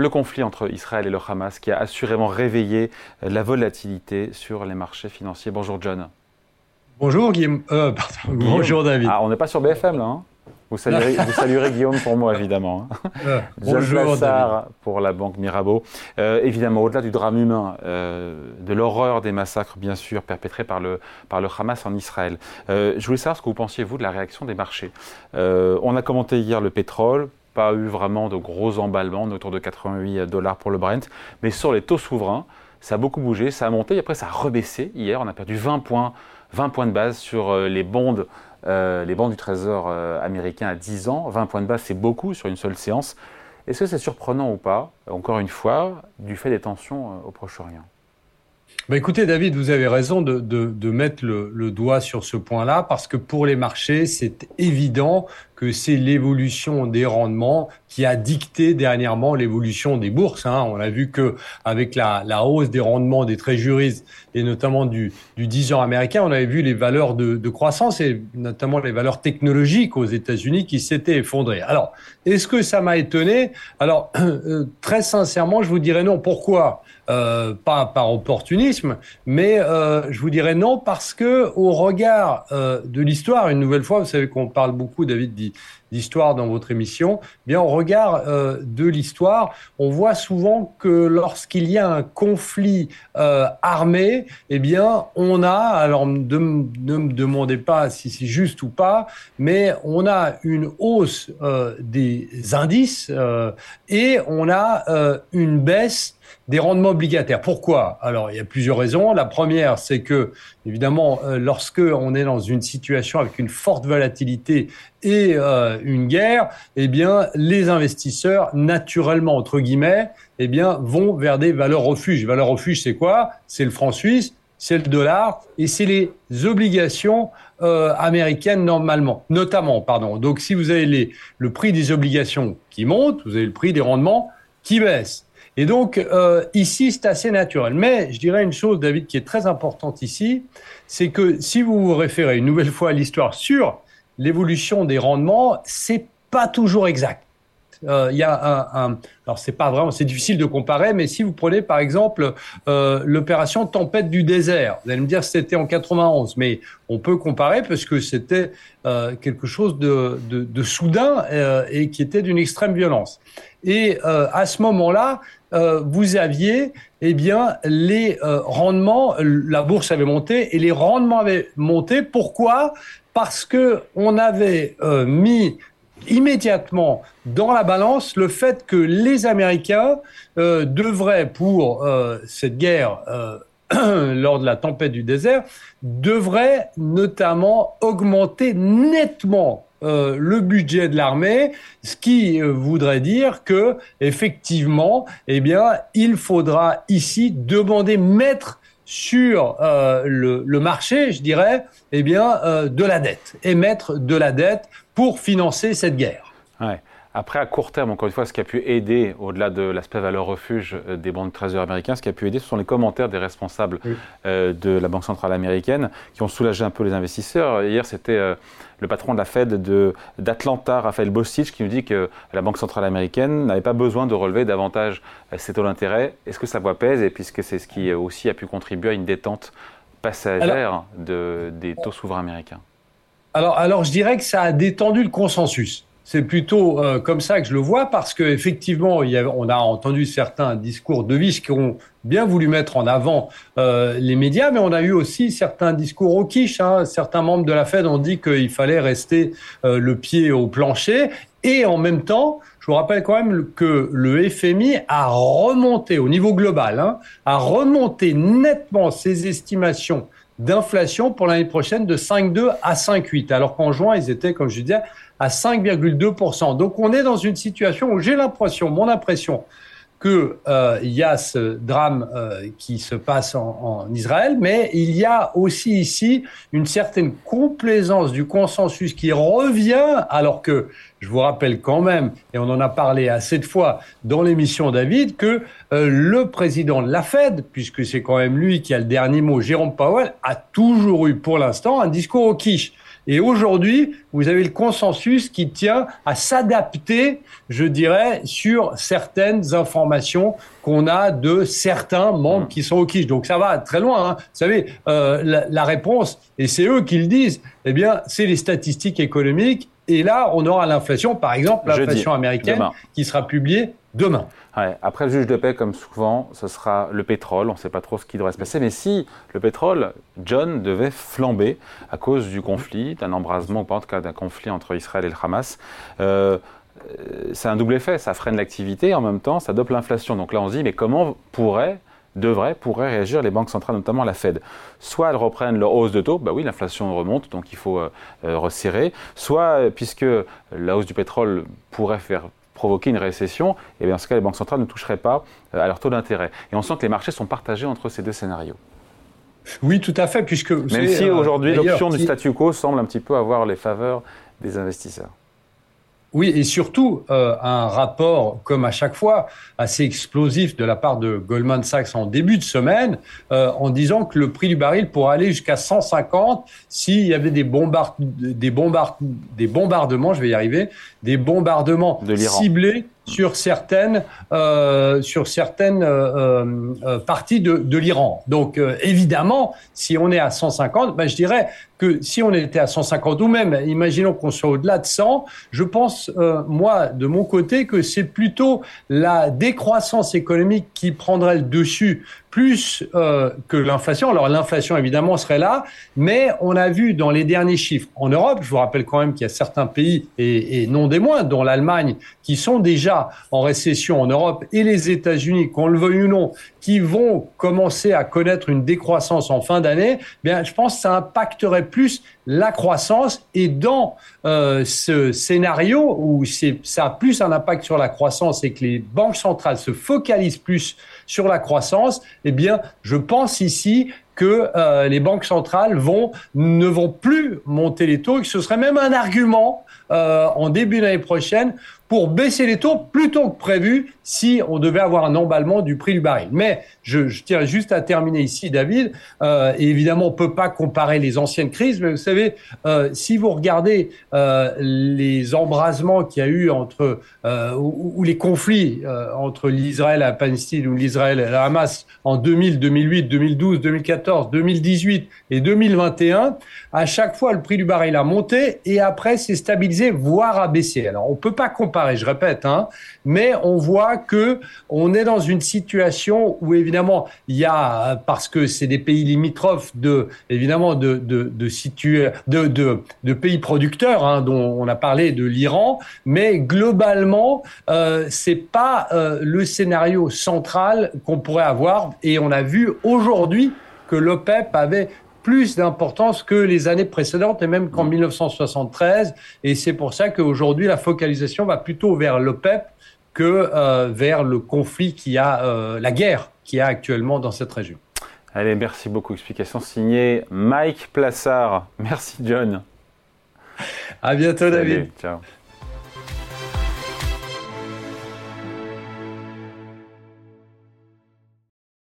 le conflit entre Israël et le Hamas qui a assurément réveillé la volatilité sur les marchés financiers. Bonjour John. Bonjour Guillaume. Euh, bonjour David. Ah, on n'est pas sur BFM là. Hein vous, saluerez, Guillaume pour moi, évidemment. Euh, bonjour, pour la Banque Mirabeau. Euh, évidemment, au-delà du drame humain, de l'horreur des massacres, bien sûr, perpétrés par le, par le Hamas en Israël, je voulais savoir ce que vous pensiez, vous, de la réaction des marchés. on a commenté hier le pétrole, pas eu vraiment de gros emballements, autour de 88 dollars pour le Brent, mais sur les taux souverains, ça a beaucoup bougé, ça a monté, et après ça a rebaissé. Hier, on a perdu 20 points, 20 points de base sur euh, les bonds, euh, les bonds du Trésor euh, américain à 10 ans. 20 points de base, c'est beaucoup sur une seule séance. Est-ce que c'est surprenant ou pas, encore une fois, du fait des tensions au Proche-Orient? Bah écoutez, David, vous avez raison de, de, de mettre le, le, doigt sur ce point-là, parce que pour les marchés, c'est évident que c'est l'évolution des rendements qui a dicté dernièrement l'évolution des bourses. Hein. On a vu que avec la, la, hausse des rendements des tréjuries et notamment du, du 10 ans américain, on avait vu les valeurs de, de croissance et notamment les valeurs technologiques aux États-Unis qui s'étaient effondrées. Alors, est-ce que ça m'a étonné? Alors, euh, très sincèrement, je vous dirais non. Pourquoi? Euh, Pas par mais euh, je vous dirais non parce que au regard euh, de l'histoire, une nouvelle fois, vous savez qu'on parle beaucoup, David dit d'histoire dans votre émission, bien au regard euh, de l'histoire, on voit souvent que lorsqu'il y a un conflit euh, armé, eh bien on a, alors ne me demandez pas si c'est juste ou pas, mais on a une hausse euh, des indices et on a une baisse des rendements obligataires. Pourquoi? Alors, il y a plusieurs raisons. La première, c'est que, évidemment, euh, lorsque on est dans une situation avec une forte volatilité et euh, une guerre, eh bien, les investisseurs, naturellement, entre guillemets, eh bien, vont vers des valeurs refuges. Valeurs refuges, c'est quoi? C'est le franc suisse, c'est le dollar et c'est les obligations euh, américaines normalement, notamment, pardon. Donc, si vous avez les, le prix des obligations qui monte, vous avez le prix des rendements qui baisse. Et donc, euh, ici, c'est assez naturel. Mais je dirais une chose, David, qui est très importante ici, c'est que si vous vous référez une nouvelle fois à l'histoire sur l'évolution des rendements, c'est pas toujours exact. Euh, il y a un, alors c'est pas vraiment, c'est difficile de comparer, mais si vous prenez par exemple euh, l'opération Tempête du désert, vous allez me dire c'était en 91, mais on peut comparer parce que c'était euh, quelque chose de, de, de soudain euh, et qui était d'une extrême violence. Et euh, à ce moment-là, euh, vous aviez eh bien les rendements, la bourse avait monté et les rendements avaient monté. Pourquoi? Parce que on avait mis immédiatement dans la balance le fait que les Américains euh, devraient, pour euh, cette guerre euh, lors de la tempête du désert, devraient notamment augmenter nettement le budget de l'armée, ce qui voudrait dire que effectivement, eh bien, il faudra ici demander mettre sur le, le, marché, je dirais, eh bien, de la dette, émettre de la dette pour financer cette guerre. Après, à court terme, encore une fois, ce qui a pu aider, au-delà de l'aspect valeur refuge euh, des banques de trésor américains, ce qui a pu aider, ce sont les commentaires des responsables euh, de la Banque centrale américaine qui ont soulagé un peu les investisseurs. Hier, c'était euh, le patron de la Fed d'Atlanta, Raphaël Bostich, qui nous dit que la Banque centrale américaine n'avait pas besoin de relever davantage ses taux d'intérêt. Est-ce que sa voix pèse? Et puisque c'est ce qui aussi a pu contribuer à une détente passagère de, des taux souverains américains alors, alors, je dirais que ça a détendu le consensus. C'est plutôt euh, comme ça que je le vois parce que effectivement, on a entendu certains discours de vis qui ont bien voulu mettre en avant euh, les médias, mais on a eu aussi certains discours au quiche. Hein. Certains membres de la Fed ont dit qu'il fallait rester euh, le pied au plancher et en même temps, je vous rappelle quand même que le FMI a remonté au niveau global, hein, a remonté nettement ses estimations d'inflation pour l'année prochaine de 5,2 à 5,8, alors qu'en juin, ils étaient, comme je disais, à 5,2%. Donc on est dans une situation où j'ai l'impression, mon impression, qu'il euh, y a ce drame euh, qui se passe en, en, Israël, mais il y a aussi ici une certaine complaisance du consensus qui revient, alors que je vous rappelle quand même, et on en a parlé assez de fois dans l'émission David, que euh, le président de la Fed, puisque c'est quand même lui qui a le dernier mot, Jérôme Powell, a toujours eu pour l'instant un discours au quiche. Et aujourd'hui, vous avez le consensus qui tient à s'adapter, je dirais, sur certaines informations qu'on a de certains membres mmh. qui sont au quiche. Donc ça va très loin. Hein. Vous savez, euh, la, la réponse, et c'est eux qui le disent, eh bien, c'est les statistiques économiques. Et là, on aura l'inflation, par exemple, l'inflation américaine, qui sera publiée demain. Après le juge de paix, comme souvent, ce sera le pétrole. On ne sait pas trop ce qui devrait se passer. Mais si le pétrole, John, devait flamber à cause du conflit, d'un embrasement, ou pas en tout cas d'un conflit entre Israël et le Hamas, euh, c'est un double effet. Ça freine l'activité en même temps, ça dope l'inflation. Donc là, on se dit, mais comment pourrait devraient, pourraient réagir les banques centrales, notamment la Fed. Soit elles reprennent leur hausse de taux, bah oui, l'inflation remonte, donc il faut euh, euh, resserrer. Soit, puisque la hausse du pétrole pourrait faire provoquer une récession, et bien dans ce cas, les banques centrales ne toucheraient pas euh, à leur taux d'intérêt. Et on sent que les marchés sont partagés entre ces deux scénarios. Oui, tout à fait, puisque... Même si euh, aujourd'hui l'option du statu quo semble un petit peu avoir les faveurs des investisseurs. Oui, et surtout euh, un rapport, comme à chaque fois, assez explosif de la part de Goldman Sachs en début de semaine, euh, en disant que le prix du baril pourrait aller jusqu'à 150 s'il y avait des, bombard des, bombard des bombardements, je vais y arriver, des bombardements ciblés sur certaines, euh, sur certaines euh, euh, parties de, de l'Iran. Donc évidemment, si on est à 150, ben, je dirais que si on était à 150 ou même, imaginons qu'on soit au-delà de 100, je pense, moi, de mon côté, que c'est plutôt la décroissance économique qui prendrait le dessus plus que l'inflation. Alors l'inflation, évidemment, serait là, mais on a vu dans les derniers chiffres en Europe, je vous rappelle quand même qu'il y a certains pays, et, et non des moindres, dont l'Allemagne, qui sont déjà en récession en Europe, et les États-Unis, qu'on le veuille ou non, qui vont commencer à connaître une décroissance en fin d'année, bien, je pense que ça impacterait plus la croissance. Et dans euh, ce scénario où ça a plus un impact sur la croissance et que les banques centrales se focalisent plus sur la croissance, eh bien, je pense ici que euh, les banques centrales vont, ne vont plus monter les taux et que ce serait même un argument euh, en début d'année prochaine pour baisser les taux plutôt que prévu si on devait avoir un emballement du prix du baril. Mais je, tiens juste à terminer ici, David. Évidemment, on peut pas comparer les anciennes crises, mais vous savez, euh, si vous regardez euh, les embrasements qu'il y a eu entre euh, ou, les conflits entre l'Israël et la Palestine ou l'Israël et la Hamas en 2000, 2008, 2012, 2014, 2018 et 2021, à chaque fois le prix du baril a monté et après s'est stabilisé, voire a baissé. Alors on peut pas comparer je répète, hein, mais on voit que on est dans une situation où évidemment il y a parce que c'est des pays limitrophes de évidemment de de de, de, de, pays producteurs hein, dont on a parlé de l'Iran, mais globalement euh, c'est pas euh, le scénario central qu'on pourrait avoir et on a vu aujourd'hui que l'OPEP avait plus d'importance que les années précédentes et même qu'en 1973. Et c'est pour ça qu'aujourd'hui, la focalisation va plutôt vers l'OPEP que euh, vers le conflit qui a, euh, la guerre qui a actuellement dans cette région. Allez, merci beaucoup. Explication signée Mike Plassard. Merci John. À bientôt David. Ciao.